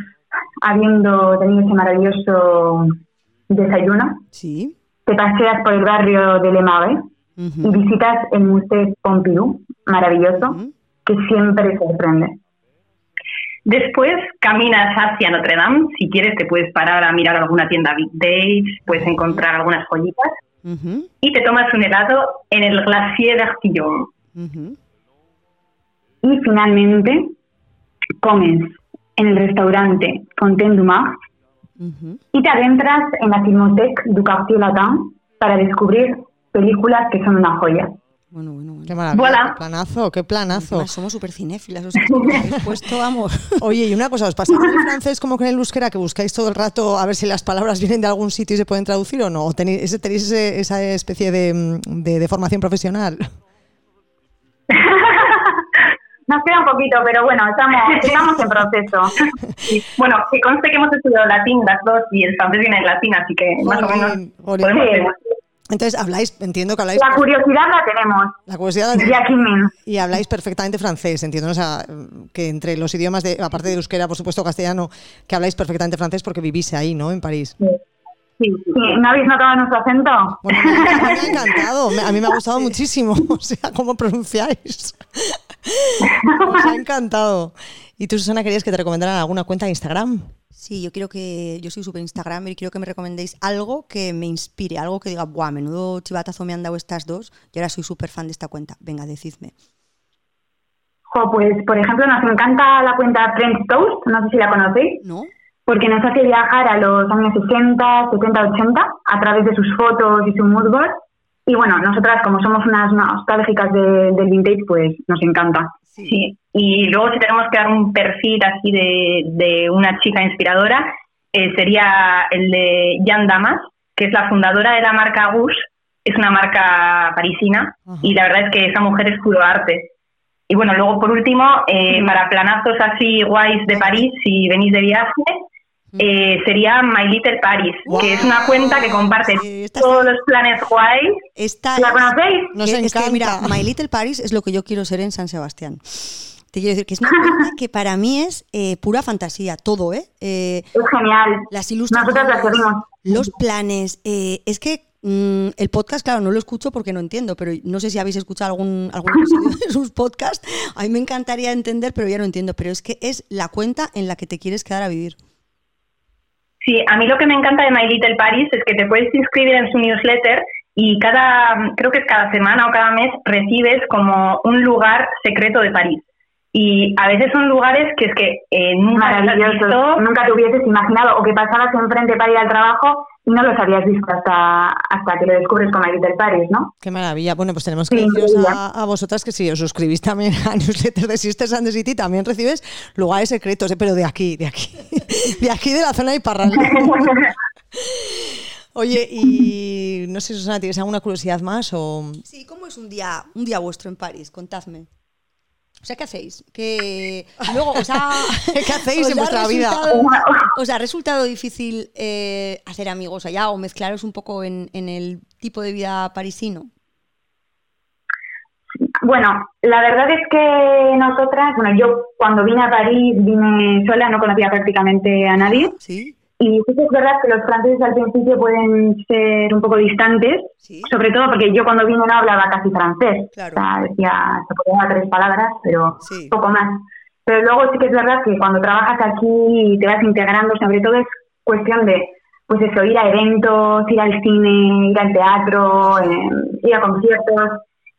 habiendo tenido ese maravilloso desayuno, ¿Sí? te paseas por el barrio de Le Marais y visitas el Museo Pompidou, maravilloso, que siempre sorprende. Después caminas hacia Notre Dame. Si quieres, te puedes parar a mirar alguna tienda vintage, puedes encontrar algunas joyitas. Y te tomas un helado en el Glacier d'Artillon. Y finalmente comes en el restaurante Fontaine du Mar y te adentras en la Filmothèque du Quartier Latin para descubrir películas que son una joya. Bueno, bueno, Qué maravilla. Qué planazo, qué planazo. somos súper cinéfilas, o sea, que puesto, vamos. Oye, y una cosa, ¿os pasa con el francés como con el euskera que buscáis todo el rato a ver si las palabras vienen de algún sitio y se pueden traducir o no? ¿O tenéis, tenéis esa especie de, de, formación profesional? Nos queda un poquito, pero bueno, estamos, estamos en proceso. Bueno, que conste que hemos estudiado latín las dos y el francés viene en latín, así que más o menos podemos entonces habláis, entiendo que habláis. La curiosidad la tenemos. La curiosidad la tenemos. Y habláis perfectamente francés, entiendo. O sea, que entre los idiomas, de, aparte de euskera, por supuesto, castellano, que habláis perfectamente francés porque vivís ahí, ¿no? En París. Sí. Sí, ¿No habéis notado nuestro acento? Bueno, me, ha encantado, a mí me ha gustado muchísimo, o sea, cómo pronunciáis. Me ha encantado. ¿Y tú, Susana, querías que te recomendaran alguna cuenta de Instagram? Sí, yo quiero que, yo soy súper Instagram y quiero que me recomendéis algo que me inspire, algo que diga, buah, menudo chivatazo me han dado estas dos y ahora soy súper fan de esta cuenta. Venga, decidme. pues, por ejemplo, nos encanta la cuenta French Toast, no sé si la conocéis. No. Porque nos hace viajar a los años 60, 70, 80 a través de sus fotos y su moodboard. Y bueno, nosotras, como somos unas nostálgicas de, del vintage, pues nos encanta. Sí. Y luego si tenemos que dar un perfil así de, una chica inspiradora, eh, sería el de Jan Damas, que es la fundadora de la marca Gush, es una marca parisina, y la verdad es que esa mujer es puro arte. Y bueno, luego por último, eh, para planazos así guays de París, si venís de viaje, eh, sería My Little Paris, que es una cuenta que comparte todos los planes guays. ¿La conocéis? Nos es que, mira, My Little Paris es lo que yo quiero ser en San Sebastián. Te quiero decir que es una cuenta que para mí es eh, pura fantasía, todo, ¿eh? ¿eh? es genial. Las ilustraciones, los planes. Eh, es que mm, el podcast, claro, no lo escucho porque no entiendo, pero no sé si habéis escuchado algún, algún episodio de sus podcasts. A mí me encantaría entender, pero ya no entiendo. Pero es que es la cuenta en la que te quieres quedar a vivir. Sí, a mí lo que me encanta de My Little Paris es que te puedes inscribir en su newsletter y cada, creo que es cada semana o cada mes, recibes como un lugar secreto de París y a veces son lugares que es que eh, nunca nunca te hubieses imaginado o que pasabas enfrente para ir al trabajo y no los habías visto hasta, hasta que lo descubres con Little Paris, ¿no? Qué maravilla. Bueno, pues tenemos que deciros a, vosotras que si os suscribís también a newsletter de Sisters and the City, también recibes lugares secretos, ¿eh? pero de aquí, de aquí, de aquí de la zona de Parral. Oye, y no sé, Susana, ¿tienes alguna curiosidad más? O... Sí, ¿cómo es un día, un día vuestro en París? Contadme. O sea, ¿qué hacéis? Que luego, o sea, ¿qué hacéis en vuestra vida? ¿Os ha resultado difícil eh, hacer amigos allá o mezclaros un poco en, el tipo de vida parisino? Bueno, la verdad es que nosotras, bueno, yo cuando vine a París vine sola, no conocía prácticamente a nadie. Sí. Y sí que es verdad que los franceses al principio pueden ser un poco distantes, sobre todo porque yo cuando vine no hablaba casi francés. O sea, decía, se podía tres palabras, pero poco más. Pero luego sí que es verdad que cuando trabajas aquí y te vas integrando, sobre todo es cuestión de, pues eso, ir a eventos, ir al cine, ir al teatro, eh, ir a conciertos.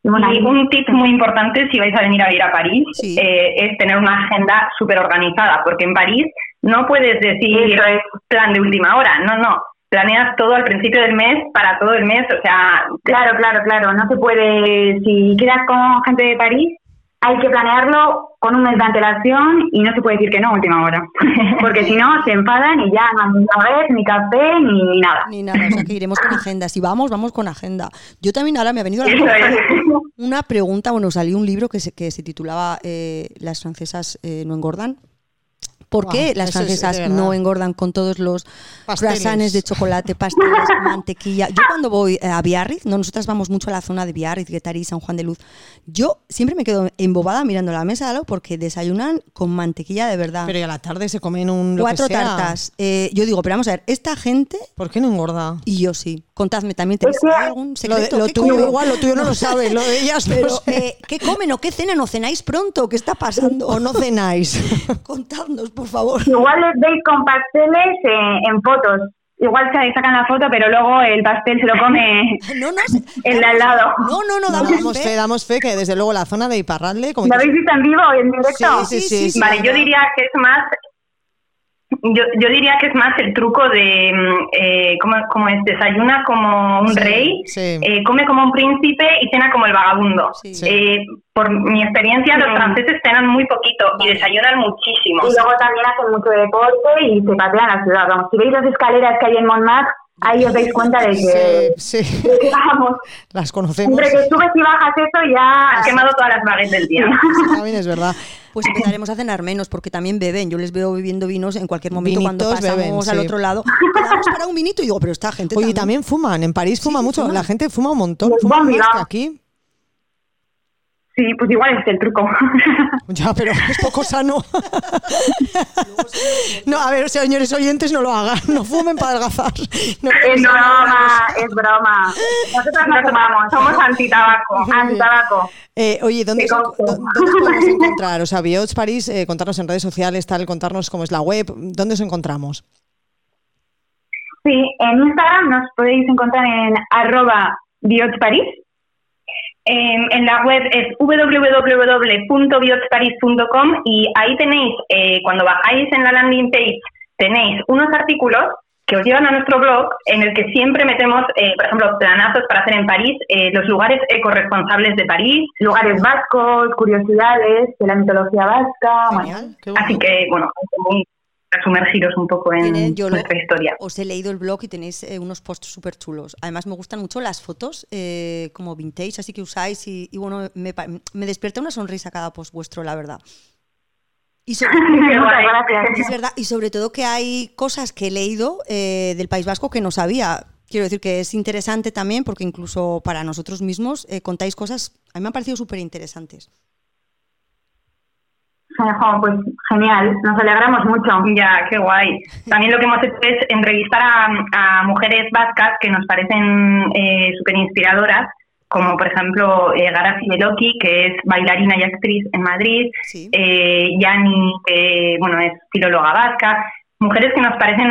Y, un tip muy importante si vais a venir a vivir a París eh, es tener una agenda súper organizada, porque en París no puedes decir plan de última hora, no, no. Planeas todo al principio del mes para todo el mes, o sea... Claro, claro, claro. No se puede... Si quedas con gente de París, hay que planearlo con un mes de antelación y no se puede decir que no a última hora. Porque si no, se enfadan y ya no hay ni vez, ni café, ni, nada. Ni nada, o sea que iremos con agenda. Si vamos, vamos con agenda. Yo también ahora me ha venido a la una pregunta. Bueno, salió un libro que se, que se titulaba eh, Las francesas eh, no engordan ¿Por qué las francesas no engordan con todos los croissants de chocolate, pasteles, mantequilla? Yo cuando voy a Biarritz, no, nosotras vamos mucho a la zona de Biarritz, Guetarí, San Juan de Luz, yo siempre me quedo embobada mirando la mesa de porque desayunan con mantequilla de verdad. Pero y a la tarde se comen un lo Cuatro tartas. Eh, yo digo, pero vamos a ver, esta gente... ¿Por qué no engorda? Y yo sí. Contadme, ¿también tenéis algún secreto? Lo, tuyo igual, lo tuyo no lo sabe, lo de ellas pero, eh, ¿Qué comen o qué cenan o cenáis pronto? ¿Qué está pasando? ¿O no cenáis? Contadnos, por favor. Igual les veis con pasteles eh, en fotos. Igual se sacan la foto, pero luego el pastel se lo come no, no, el de al lado. No, no, no, damos, fe. Damos fe que desde luego la zona de Iparralde... ¿Lo habéis visto en vivo en directo? sí, sí. sí vale, yo diría que es más yo, yo diría que es más el truco de, mm, eh, ¿cómo, es? Desayuna como un rey, eh, come como un príncipe y cena como el vagabundo. Eh, por mi experiencia, los franceses cenan muy poquito y desayunan muchísimo. Y luego también hacen mucho deporte y se patean la ciudad. Vamos, si veis las escaleras que hay en Montmartre, ahí os dais cuenta de que, sí, vamos, las conocemos. Entre que subes y bajas eso ya has quemado todas las baguettes del día. También es verdad. Pues empezaremos a cenar menos porque también beben. Yo les veo bebiendo vinos en cualquier momento cuando pasamos al otro lado. Vamos para un vinito y digo, pero esta gente Oye, también, fuman. En París fuma mucho. La gente fuma un montón. Fuma más que aquí. Sí, pues igual es el truco. Ya, pero es poco sano. no, a ver, señores oyentes, no lo hagan. No fumen para adelgazar. No, es broma, es broma. Nosotros no fumamos, somos antitabaco. Antitabaco. Eh, oye, ¿dónde, ¿dónde podemos encontrar? O sea, Biots París, eh, contarnos en redes sociales, tal, contarnos cómo es la web. ¿Dónde os encontramos? Sí, en Instagram nos podéis encontrar en arroba Biots En la web es www.biotsparis.com y ahí tenéis, eh, cuando bajáis en la landing page, tenéis unos artículos que os llevan a nuestro blog en el que siempre metemos, eh, por ejemplo, planazos para hacer en París, eh, los lugares ecoresponsables de París, lugares vascos, curiosidades de la mitología vasca. Así que, bueno, sumergiros un poco en nuestra historia. Os he leído el blog y tenéis eh, unos posts súper chulos. Además me gustan mucho las fotos eh, como vintage, así que usáis y, bueno, me, me, despierta una sonrisa cada post vuestro, la verdad. Y sobre, es verdad, y sobre todo que hay cosas que he leído eh, del País Vasco que no sabía. Quiero decir que es interesante también porque incluso para nosotros mismos contáis cosas, a mí me han parecido súper interesantes pues genial, nos alegramos mucho. Ya, qué guay. También lo que hemos hecho es entrevistar a, mujeres vascas que nos parecen eh, súper inspiradoras, como por ejemplo eh, Gara que es bailarina y actriz en Madrid, eh, Yani, que bueno, es filóloga vasca, mujeres que nos parecen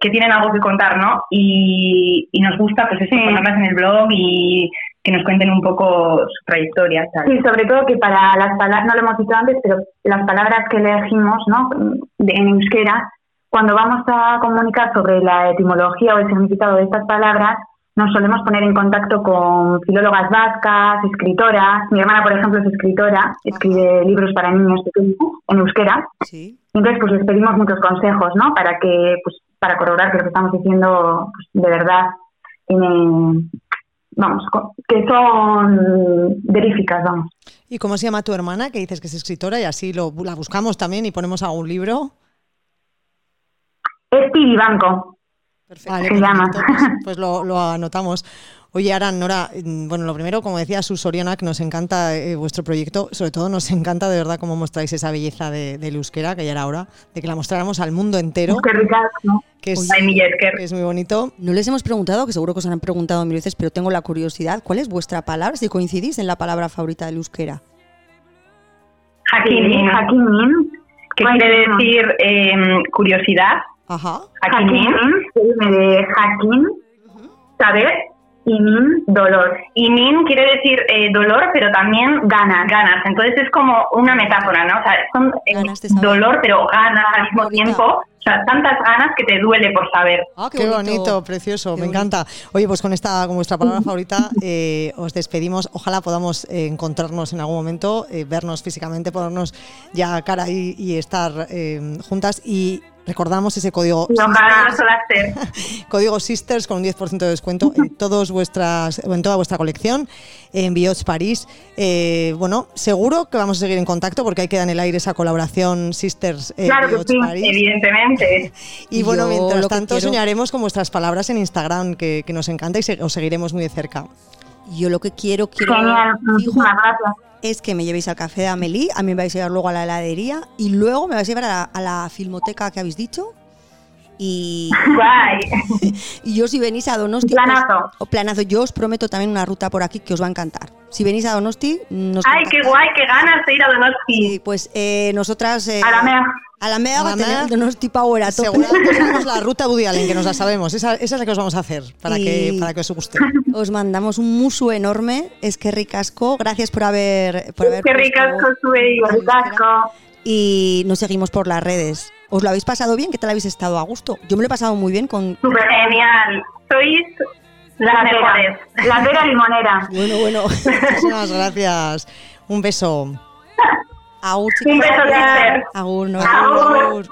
que tienen algo que contar, ¿no? Y, nos gusta pues eso, ponerlas en el blog y que nos cuenten un poco su trayectoria. Sí, sobre todo que para las palabras, no lo hemos dicho antes, pero las palabras que elegimos ¿no? en euskera, cuando vamos a comunicar sobre la etimología o el significado de estas palabras, nos solemos poner en contacto con filólogas vascas, escritoras. Mi hermana, por ejemplo, es escritora, escribe libros para niños pequeños en euskera. Sí. Entonces, pues les pedimos muchos consejos, ¿no? Para que, pues, para corroborar que lo que estamos diciendo, pues, de verdad tiene, vamos, que son veríficas, vamos. ¿Y cómo se llama tu hermana, que dices que es escritora y así lo, la buscamos también y ponemos algún libro? Es Banco. Perfecto. se llama. Pues, lo, lo anotamos. Oye, Aran, Nora, mm, bueno, lo primero, como decía Sus que nos encanta eh, vuestro proyecto, sobre todo nos encanta de verdad cómo mostráis esa belleza de, de euskera, que ya era hora de que la mostráramos al mundo entero. Qué ¿no? Que es, es, muy bonito. No les hemos preguntado, que seguro que os han preguntado mil veces, pero tengo la curiosidad, ¿cuál es vuestra palabra, si coincidís en la palabra favorita de euskera? Hakimin. Hakimin. Que quiere decir em, curiosidad. Ajá. Hakimin. Hakimin. de hakim, saber y min, dolor. Y min quiere decir eh, dolor, pero también ganas. Ganas. Entonces es como una metáfora, ¿no? O sea, son eh, dolor, pero ganas al mismo tiempo. O sea, tantas ganas que te duele por saber. Ah, qué, bonito. precioso, me encanta. Oye, pues con esta, con vuestra palabra favorita, eh, os despedimos. Ojalá podamos encontrarnos en algún momento, vernos físicamente, ponernos ya cara y, y estar juntas. Y Recordamos ese código. Sisters, código Sisters con un 10% de descuento en, todos vuestras, en toda vuestra colección en Biots París. Eh, bueno, seguro que vamos a seguir en contacto porque hay queda en el aire esa colaboración Sisters eh, claro que sí, evidentemente. y bueno, mientras tanto soñaremos con vuestras palabras en Instagram, que, nos encanta y os seguiremos muy de cerca. Yo lo que quiero, quiero. Genial, muchísimas gracias es que me llevéis al café de Amelie, a mí me vais a llevar luego a la heladería y luego me vais a llevar a la, filmoteca que habéis dicho. Y, y yo si venís a Donosti... Planazo. o planazo. Yo os prometo también una ruta por aquí que os va a encantar. Si venís a Donosti... Nos ¡Ay, qué guay! ¡Qué ganas de ir a Donosti! pues eh, nosotras... Eh, a la mea. A la mega va a tener Donosti Power a tope. tenemos la ruta Woody Allen, que nos la sabemos. Esa, esa, es la que os vamos a hacer, para, que, para que os guste. Os mandamos un musu enorme. Es que ricasco. Gracias por haber... Por haber es que ricasco, sube ricasco. Y nos seguimos por las redes. ¿Os lo habéis pasado bien? ¿Qué tal habéis estado a gusto? Yo me lo he pasado muy bien con... Súper genial. Sois las mejores. La vera limonera. Bueno, bueno. Muchísimas gracias. Un beso. Agur, Un beso. Agur, no. Agur.